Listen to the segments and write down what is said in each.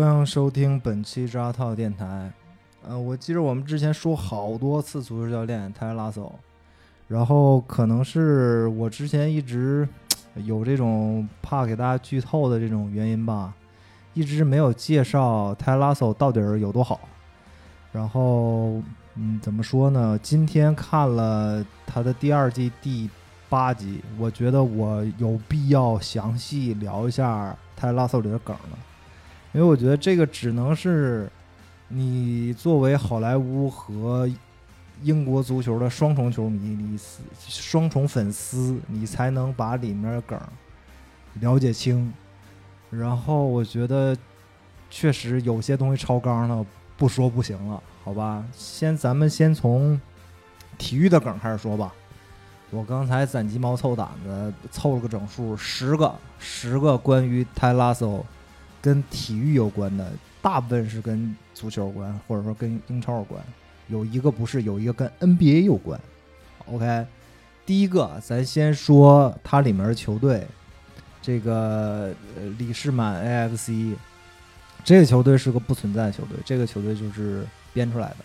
欢迎收听本期扎套电台。呃，我记得我们之前说好多次足球教练泰拉索，然后可能是我之前一直有这种怕给大家剧透的这种原因吧，一直没有介绍泰拉索到底有多好。然后，嗯，怎么说呢？今天看了他的第二季第八集，我觉得我有必要详细聊一下泰拉索里的梗了。因为我觉得这个只能是你作为好莱坞和英国足球的双重球迷，你双重粉丝，你才能把里面的梗了解清。然后我觉得确实有些东西超纲了，不说不行了，好吧？先咱们先从体育的梗开始说吧。我刚才攒鸡毛凑胆子凑了个整数，十个，十个关于泰拉索。跟体育有关的，大部分是跟足球有关，或者说跟英超有关。有一个不是，有一个跟 NBA 有关。OK，第一个，咱先说它里面的球队，这个李士满 AFC，这个球队是个不存在的球队，这个球队就是编出来的。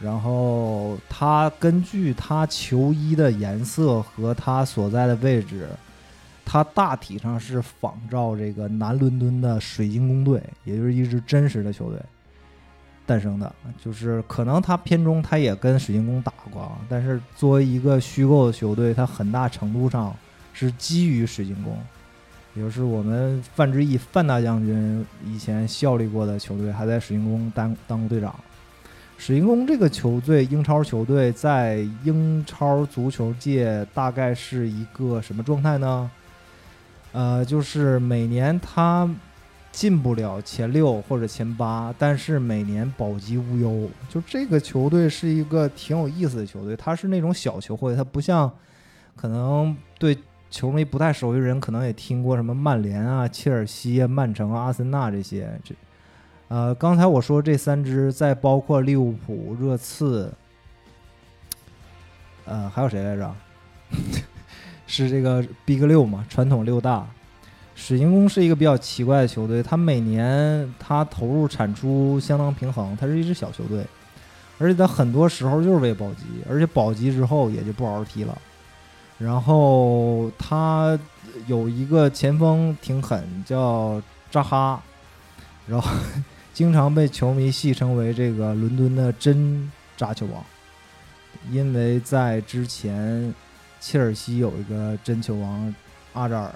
然后它根据它球衣的颜色和它所在的位置。它大体上是仿照这个南伦敦的水晶宫队，也就是一支真实的球队诞生的。就是可能它片中它也跟水晶宫打过，啊，但是作为一个虚构的球队，它很大程度上是基于水晶宫，也就是我们范志毅范大将军以前效力过的球队，还在水晶宫当当过队长。水晶宫这个球队，英超球队在英超足球界大概是一个什么状态呢？呃，就是每年他进不了前六或者前八，但是每年保级无忧。就这个球队是一个挺有意思的球队，它是那种小球会，它不像可能对球迷不太熟悉的人，可能也听过什么曼联啊、切尔西啊、曼城啊、阿森纳这些。这呃，刚才我说这三支，再包括利物浦、热刺，呃，还有谁来着？是这个 Big 六嘛，传统六大，水晶宫是一个比较奇怪的球队。它每年它投入产出相当平衡，它是一支小球队，而且它很多时候就是为保级，而且保级之后也就不好好踢了。然后他有一个前锋挺狠，叫扎哈，然后经常被球迷戏称为这个伦敦的真扎球王，因为在之前。切尔西有一个真球王阿扎尔，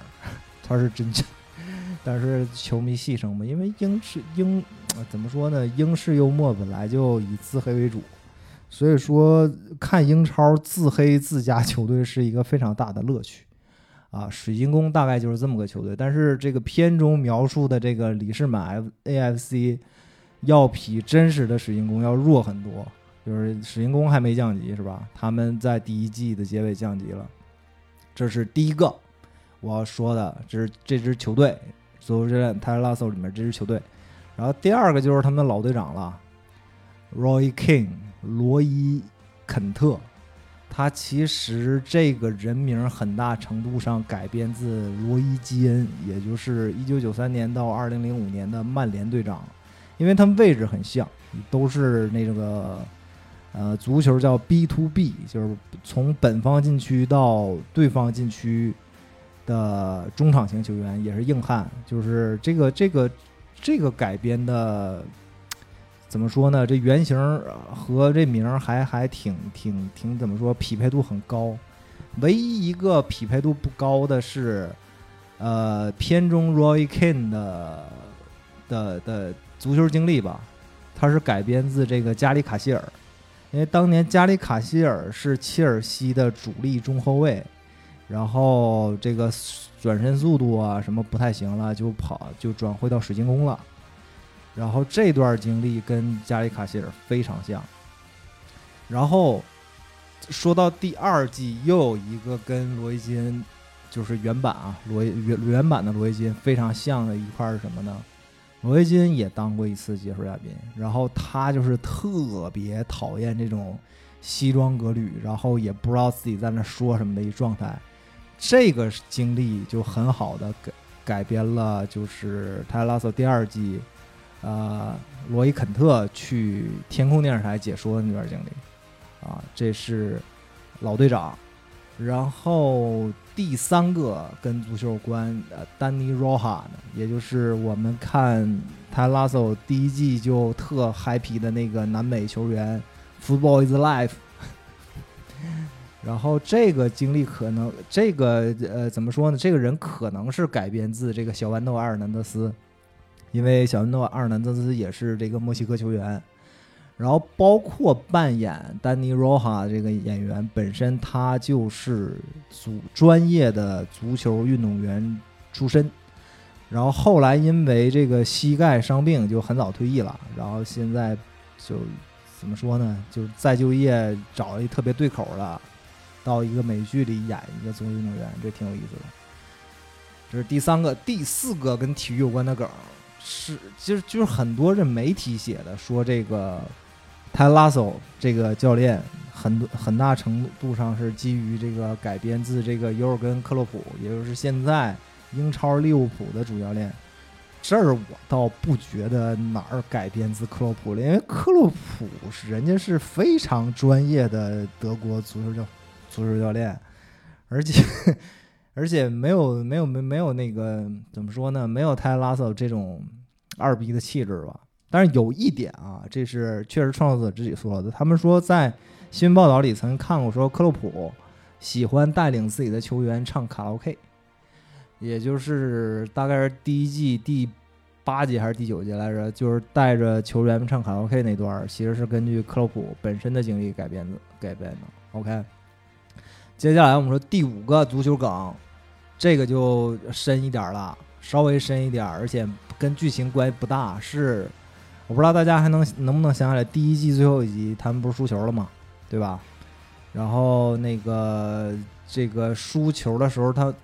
他是真球，但是球迷戏称嘛，因为英式英怎么说呢？英式幽默本来就以自黑为主，所以说看英超自黑自家球队是一个非常大的乐趣啊。水晶宫大概就是这么个球队，但是这个片中描述的这个李世满 F A F C 要比真实的水晶宫要弱很多。就是水晶宫还没降级是吧？他们在第一季的结尾降级了，这是第一个我要说的，这是这支球队，足球教练泰拉索里面这支球队。然后第二个就是他们的老队长了，Roy King 罗伊肯特，他其实这个人名很大程度上改编自罗伊基恩，也就是一九九三年到二零零五年的曼联队长，因为他们位置很像，都是那个。呃，足球叫 B to B，就是从本方禁区到对方禁区的中场型球员，也是硬汉。就是这个这个这个改编的，怎么说呢？这原型和这名还还挺挺挺怎么说？匹配度很高。唯一一个匹配度不高的是，呃，片中 Roy Keane 的的的足球经历吧，他是改编自这个加里卡希尔。因为当年加里卡希尔是切尔西的主力中后卫，然后这个转身速度啊什么不太行了，就跑就转会到水晶宫了。然后这段经历跟加里卡希尔非常像。然后说到第二季，又有一个跟罗伊金就是原版啊，罗原原版的罗伊金非常像的一块是什么呢？罗维金也当过一次解说嘉宾，然后他就是特别讨厌这种西装革履，然后也不知道自己在那说什么的一状态。这个经历就很好的改改编了，就是泰拉索第二季呃罗伊肯特去天空电视台解说的那段经历啊，这是老队长。然后第三个跟足球有关，呃，丹尼罗哈呢，也就是我们看泰拉索第一季就特嗨皮的那个南美球员，Football is life。然后这个经历可能，这个呃怎么说呢？这个人可能是改编自这个小豌豆阿尔南德斯，因为小豌豆阿尔南德斯也是这个墨西哥球员。然后包括扮演丹尼罗哈这个演员本身，他就是足专业的足球运动员出身。然后后来因为这个膝盖伤病，就很早退役了。然后现在就怎么说呢？就再就业找了一特别对口的。到一个美剧里演一个足球运动员，这挺有意思的。这是第三个、第四个跟体育有关的梗，是就是就是很多这媒体写的，说这个泰拉索这个教练很很大程度上是基于这个改编自这个尤尔根克洛普，也就是现在英超利物浦的主教练。这儿我倒不觉得哪儿改编自克洛普了，因为克洛普是人家是非常专业的德国足球教。足球教练，而且 而且没有没有没没有那个怎么说呢？没有泰拉索这种二逼的气质吧。但是有一点啊，这是确实创作者自己说的。他们说在新闻报道里曾经看过，说克洛普喜欢带领自己的球员唱卡拉 OK，也就是大概是第一季第八集还是第九集来着，就是带着球员们唱卡拉 OK 那段，其实是根据克洛普本身的经历改编的改编的。OK。接下来我们说第五个足球梗，这个就深一点了，稍微深一点，而且跟剧情关系不大。是我不知道大家还能能不能想起来，第一季最后一集他们不是输球了吗？对吧？然后那个这个输球的时候，他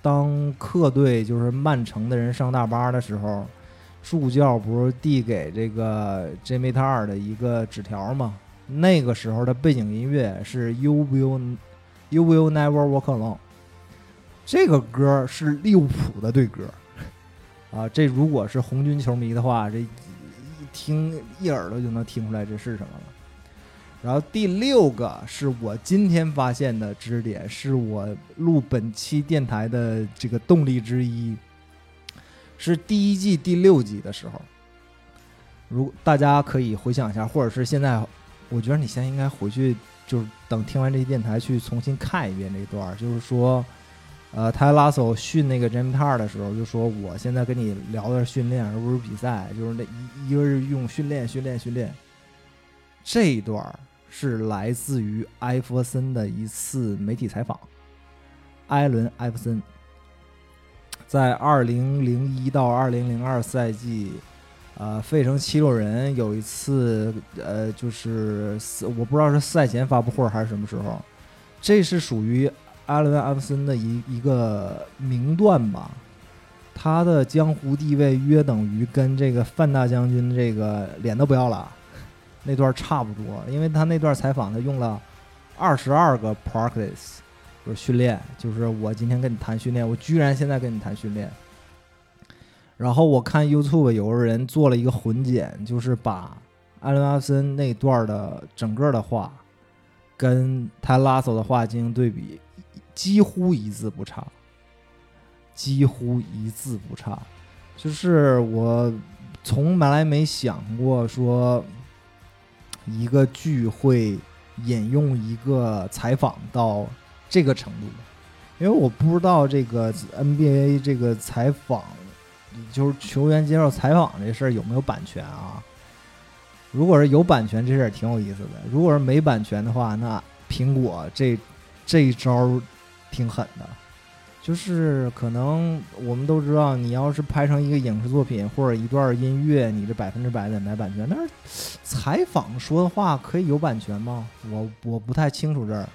当客队就是曼城的人上大巴的时候，助教不是递给这个 Jimmy Tar 的一个纸条吗？那个时候的背景音乐是 You Will。You will never walk alone。这个歌是利物浦的队歌啊，这如果是红军球迷的话，这听一耳朵就能听出来这是什么了。然后第六个是我今天发现的知识点，是我录本期电台的这个动力之一，是第一季第六集的时候。如大家可以回想一下，或者是现在，我觉得你现在应该回去。就是等听完这电台去重新看一遍这段就是说，呃，泰拉索训那个 Jim Tar 的时候，就说我现在跟你聊的是训练，而不是比赛，就是那一一个是用训练、训练、训练。这一段是来自于艾弗森的一次媒体采访，艾伦·艾弗森在二零零一到二零零二赛季。呃，费城七六人有一次，呃，就是我不知道是赛前发布会还是什么时候，这是属于阿伦·艾弗森的一一个名段吧。他的江湖地位约等于跟这个范大将军这个脸都不要了那段差不多，因为他那段采访他用了二十二个 practice，就是训练，就是我今天跟你谈训练，我居然现在跟你谈训练。然后我看 YouTube 有个人做了一个混剪，就是把艾伦·阿森那段的整个的话，跟泰拉索的话进行对比，几乎一字不差，几乎一字不差。就是我从来没想过说一个剧会引用一个采访到这个程度，因为我不知道这个 NBA 这个采访。就是球员接受采访这事儿有没有版权啊？如果是有版权，这事儿挺有意思的；如果是没版权的话，那苹果这这一招挺狠的。就是可能我们都知道，你要是拍成一个影视作品或者一段音乐，你这百分之百得买版权。但是采访说的话可以有版权吗？我我不太清楚这儿。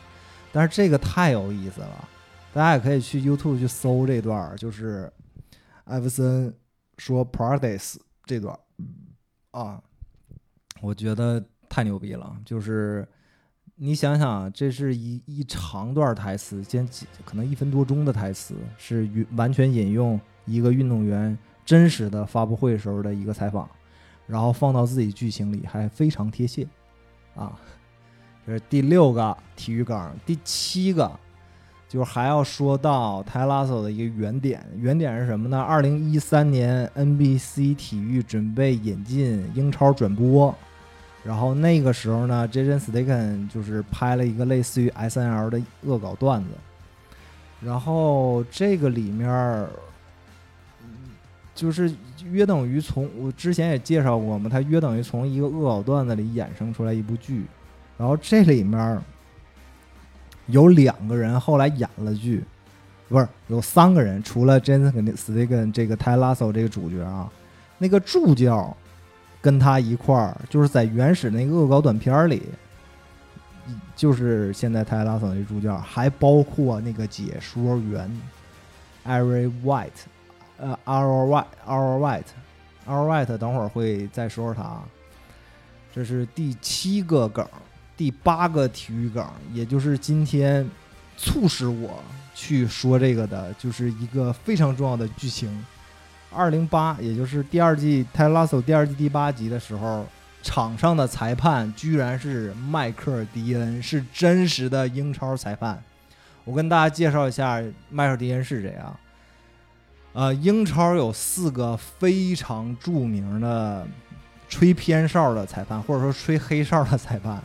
但是这个太有意思了，大家也可以去 YouTube 去搜这段，就是。艾弗森说 pradise 这段啊，我觉得太牛逼了。就是你想想，这是一一长段台词，先可能一分多钟的台词，是完全引用一个运动员真实的发布会时候的一个采访。然后放到自己剧情里还非常贴切啊。这是第六个体育梗，第七个就是还要说到泰拉索的一个原点，原点是什么呢？二零一三年 NBC 体育准备引进英超转播，然后那个时候呢，Jason Statham 就是拍了一个类似于 SNL 的恶搞段子，然后这个里面儿就是约等于从我之前也介绍过嘛，它约等于从一个恶搞段子里衍生出来一部剧。然后这里面有两个人后来演了剧，不是有三个人，除了 Jason s t a g a n 这个 Ty Lasso 这个主角啊，那个助教跟他一块儿，就是在原始那个恶搞短片里，就是现在 Ty Lasso 那助教，还包括那个解说员 Ari White，呃，Our White，Our White，Our White，等会儿会再说说他。这是第七个梗。第八个体育梗，也就是今天促使我去说这个的，就是一个非常重要的剧情。二零八，也就是第二季《泰拉索》第二季第八集的时候，场上的裁判居然是迈克尔·迪恩，是真实的英超裁判。我跟大家介绍一下迈克尔·迪恩是谁啊？呃，英超有四个非常著名的吹偏哨的裁判，或者说吹黑哨的裁判。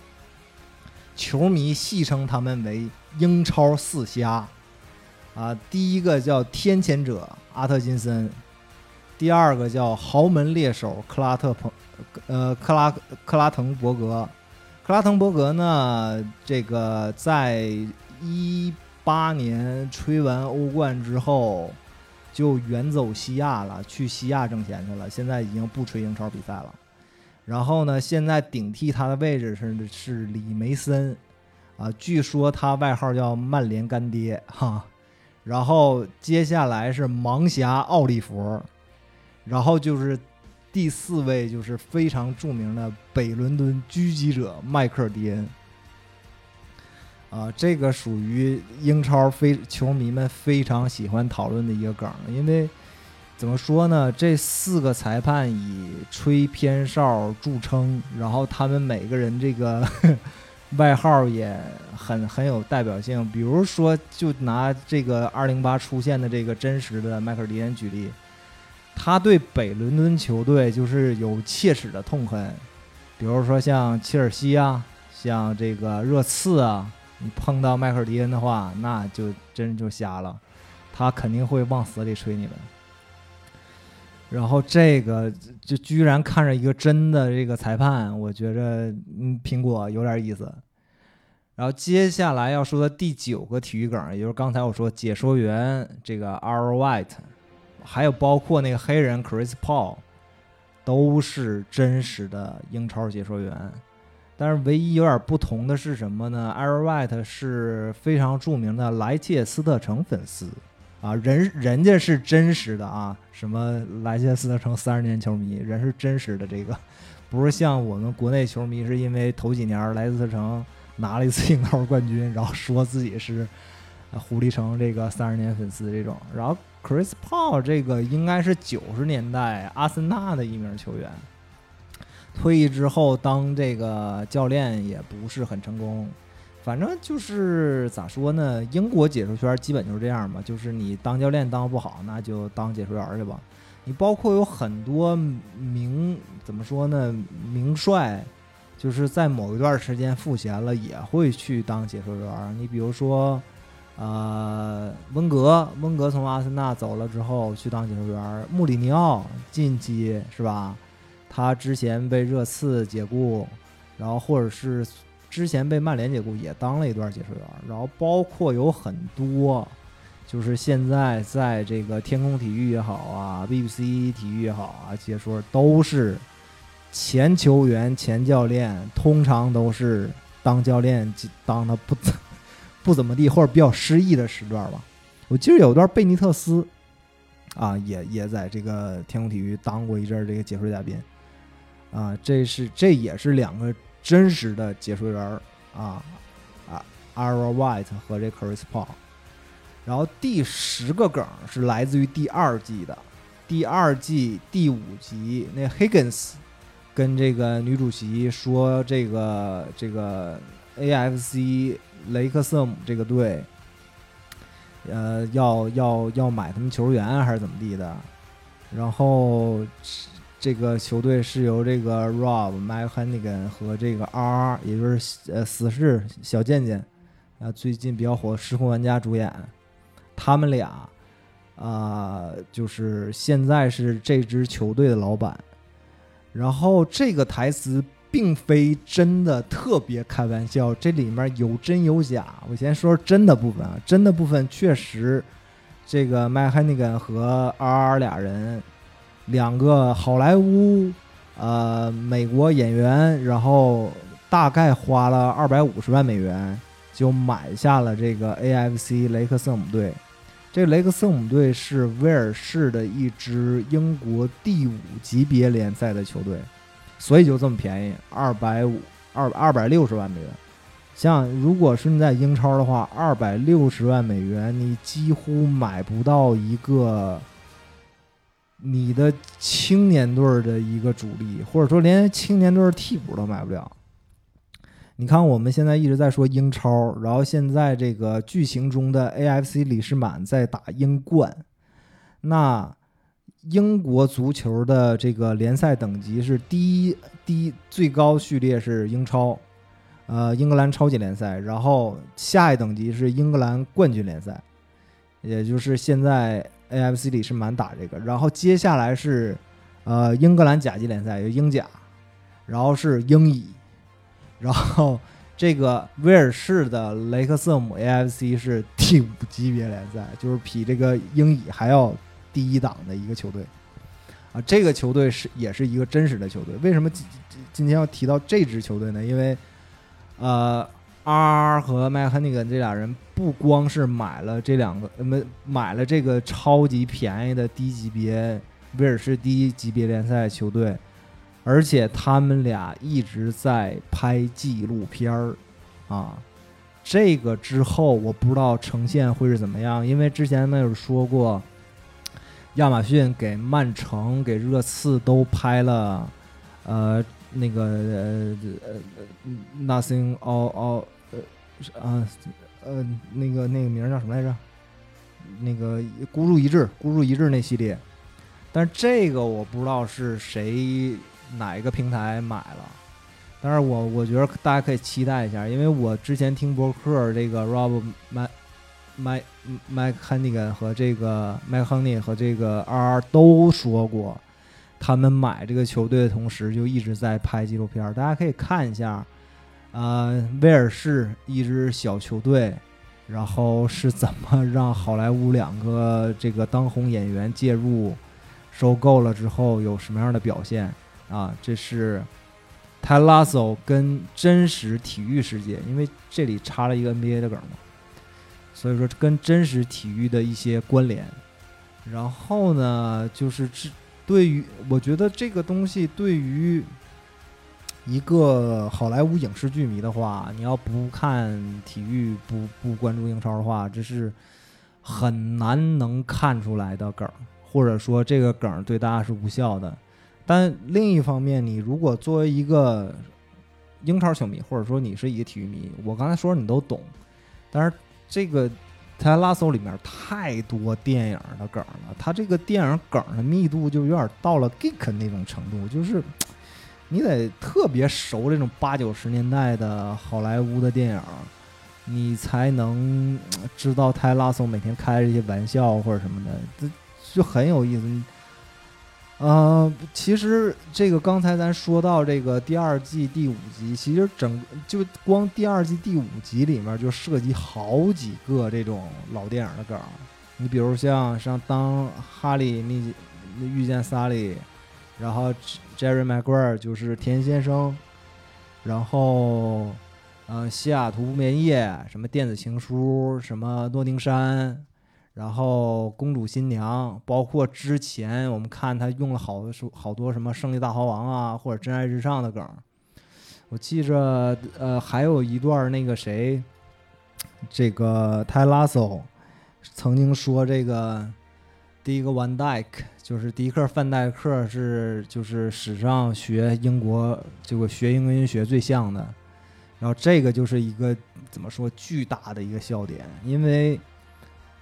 球迷戏称他们为“英超四瞎”，啊，第一个叫天谴者阿特金森，第二个叫豪门猎手克拉特彭，呃，克拉克拉滕伯格，克拉滕伯格呢，这个在一八年吹完欧冠之后，就远走西亚了，去西亚挣钱去了，现在已经不吹英超比赛了。然后呢？现在顶替他的位置是是李梅森，啊，据说他外号叫曼联干爹哈。然后接下来是盲侠奥利弗，然后就是第四位就是非常著名的北伦敦狙击者迈克尔迪恩，啊，这个属于英超非球迷们非常喜欢讨论的一个梗，因为。怎么说呢？这四个裁判以吹偏哨著称，然后他们每个人这个 外号也很很有代表性。比如说，就拿这个二零八出现的这个真实的迈克尔·迪恩举例，他对北伦敦球队就是有切齿的痛恨。比如说像切尔西啊，像这个热刺啊，你碰到迈克尔·迪恩的话，那就真就瞎了，他肯定会往死里吹你们。然后这个就居然看着一个真的这个裁判，我觉着嗯，苹果有点意思。然后接下来要说的第九个体育梗，也就是刚才我说解说员这个 R White，还有包括那个黑人 Chris Paul，都是真实的英超解说员。但是唯一有点不同的是什么呢 a r White 是非常著名的莱切斯特城粉丝。啊，人人家是真实的啊，什么莱切斯特城三十年球迷，人是真实的，这个 不是像我们国内球迷，是因为头几年莱斯特城拿了一次英超冠军，然后说自己是狐狸城这个三十年粉丝这种。然后 Chris Paul 这个应该是九十年代阿森纳的一名球员，退役之后当这个教练也不是很成功。反正就是咋说呢？英国解说圈基本就是这样嘛，就是你当教练当不好，那就当解说员去吧。你包括有很多名怎么说呢？名帅，就是在某一段时间赋闲了，也会去当解说员。你比如说，呃，温格，温格从阿森纳走了之后去当解说员。穆里尼奥近期是吧？他之前被热刺解雇，然后或者是。之前被曼联解雇，也当了一段解说员，然后包括有很多，就是现在在这个天空体育也好啊，BBC 体育也好啊，解说都是前球员、前教练，通常都是当教练当的不 不怎么地，或者比较失意的时段吧。我记得有段贝尼特斯啊，也也在这个天空体育当过一阵这个解说嘉宾啊，这是这也是两个。真实的解说员啊啊，Ara White 和这 Chris Paul，然后第十个梗是来自于第二季的，第二季第五集那 Higgins 跟这个女主席说这个这个 AFC 雷克瑟姆这个队，呃，要要要买他们球员还是怎么地的？然后这个球队是由这个 Rob Mike Hannigan 和这个 R，也就是呃死侍小贱贱啊，最近比较火的失控玩家主演，他们俩啊、就是现在是这支球队的老板。然后这个台词并非真的特别开玩笑，这里面有真有假。我先说真的部分啊，真的部分确实，这个麦汉尼根和 R 俩人，两个好莱坞呃美国演员，然后大概花了二百五十万美元就买下了这个 AFC 雷克瑟姆队。这雷克瑟姆队是威尔士的一支英国第五级别联赛的球队，所以就这么便宜，二百五二二百六十万美元。像如果是你在英超的话，二百六十万美元，你几乎买不到一个你的青年队的一个主力，或者说连青年队替补都买不了。你看，我们现在一直在说英超，然后现在这个剧情中的 AFC 李世满在打英冠，那英国足球的这个联赛等级是第一，第一最高序列是英超，呃，英格兰超级联赛，然后下一等级是英格兰冠军联赛，也就是现在 AFC 里是满打这个，然后接下来是呃英格兰甲级联赛，有英甲，然后是英乙。然后这个威尔士的雷克瑟姆 AFC 是第五级别联赛，就是比这个英乙还要第一档的一个球队啊。这个球队是也是一个真实的球队。为什么今今天要提到这支球队呢？因为呃，R 和麦克尼根这俩人不光是买了这两个，没买了这个超级便宜的低级别威尔士低级别联赛球队。而且他们俩一直在拍纪录片儿，啊，这个之后我不知道呈现会是怎么样，因为之前没有说过，亚马逊给曼城、给热刺都拍了，呃，那个呃呃，Nothing All All，呃啊呃那个那个名叫什么来着？那个孤注一掷，孤注一掷那系列，但是这个我不知道是谁。哪一个平台买了？但是我我觉得大家可以期待一下，因为我之前听博客，这个 Rob 麦麦麦肯尼根和这个麦亨尼和这个 R 都说过，他们买这个球队的同时就一直在拍纪录片，大家可以看一下。呃，威尔士一支小球队，然后是怎么让好莱坞两个这个当红演员介入收购了之后有什么样的表现？啊，这是泰拉索跟真实体育世界，因为这里插了一个 NBA 的梗嘛，所以说跟真实体育的一些关联。然后呢，就是这对于我觉得这个东西对于一个好莱坞影视剧迷的话，你要不看体育，不不关注英超的话，这是很难能看出来的梗，或者说这个梗对大家是无效的。但另一方面，你如果作为一个英超球迷，或者说你是一个体育迷，我刚才说你都懂。但是这个《泰拉索》里面太多电影的梗了，它这个电影梗的密度就有点到了 geek 那种程度，就是你得特别熟这种八九十年代的好莱坞的电影，你才能知道泰拉索每天开这些玩笑或者什么的，这就很有意思。呃，其实这个刚才咱说到这个第二季第五集，其实整就光第二季第五集里面就涉及好几个这种老电影的梗。你比如像像当哈利遇遇见萨利，然后 Jerry Maguire 就是田先生，然后呃西雅图不眠夜，什么电子情书，什么诺丁山。然后公主新娘，包括之前我们看他用了好多好多什么胜利大逃亡啊，或者真爱至上的梗。我记着，呃，还有一段那个谁，这个泰拉索曾经说这个，第一个 Van Dyke 就是迪克范戴克是就是史上学英国这个学英音学最像的，然后这个就是一个怎么说巨大的一个笑点，因为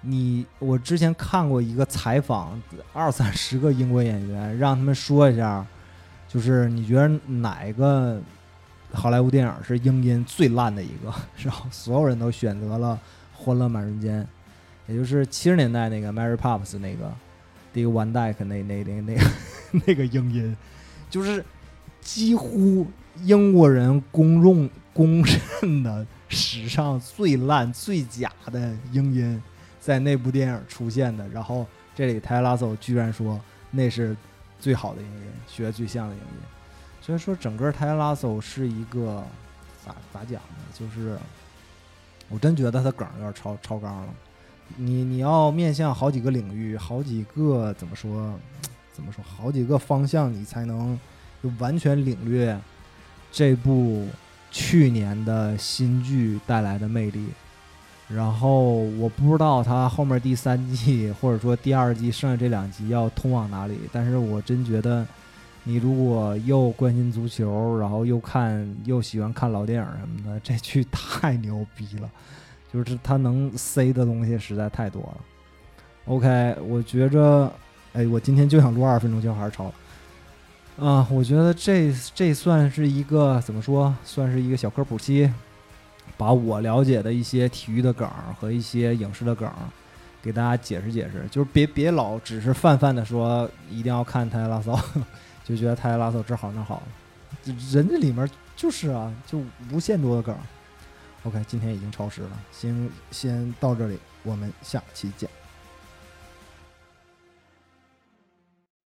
你我之前看过一个采访，二三十个英国演员让他们说一下，就是你觉得哪个好莱坞电影是英音最烂的一个，然后所有人都选择了《欢乐满人间》。也就是七十年代那个 Mary Poppins 那个第一个 One Dyke 那那那那个那个英音，就是几乎英国人公众公认的史上最烂最假的英音，在那部电影出现的。然后这里泰拉索居然说那是最好的英音，学最像的英音。所以说，整个泰拉索是一个咋咋讲呢？就是我真觉得他梗有点超超纲了。你你要面向好几个领域，好几个怎么说？怎么说？好几个方向，你才能就完全领略这部去年的新剧带来的魅力。然后我不知道他后面第三季或者说第二季剩下这两集要通往哪里，但是我真觉得你如果又关心足球，然后又看又喜欢看老电影什么的，这剧太牛逼了。就是他能塞的东西实在太多了。OK，我觉着，哎，我今天就想录二十分钟，就还是超。啊，我觉得这这算是一个怎么说？算是一个小科普期，把我了解的一些体育的梗和一些影视的梗给大家解释解释。就是别别老只是泛泛的说一定要看泰拉骚，就觉得泰拉骚这好那好，人家里面就是啊，就无限多的梗。OK，今天已经超时了，先先到这里，我们下期见。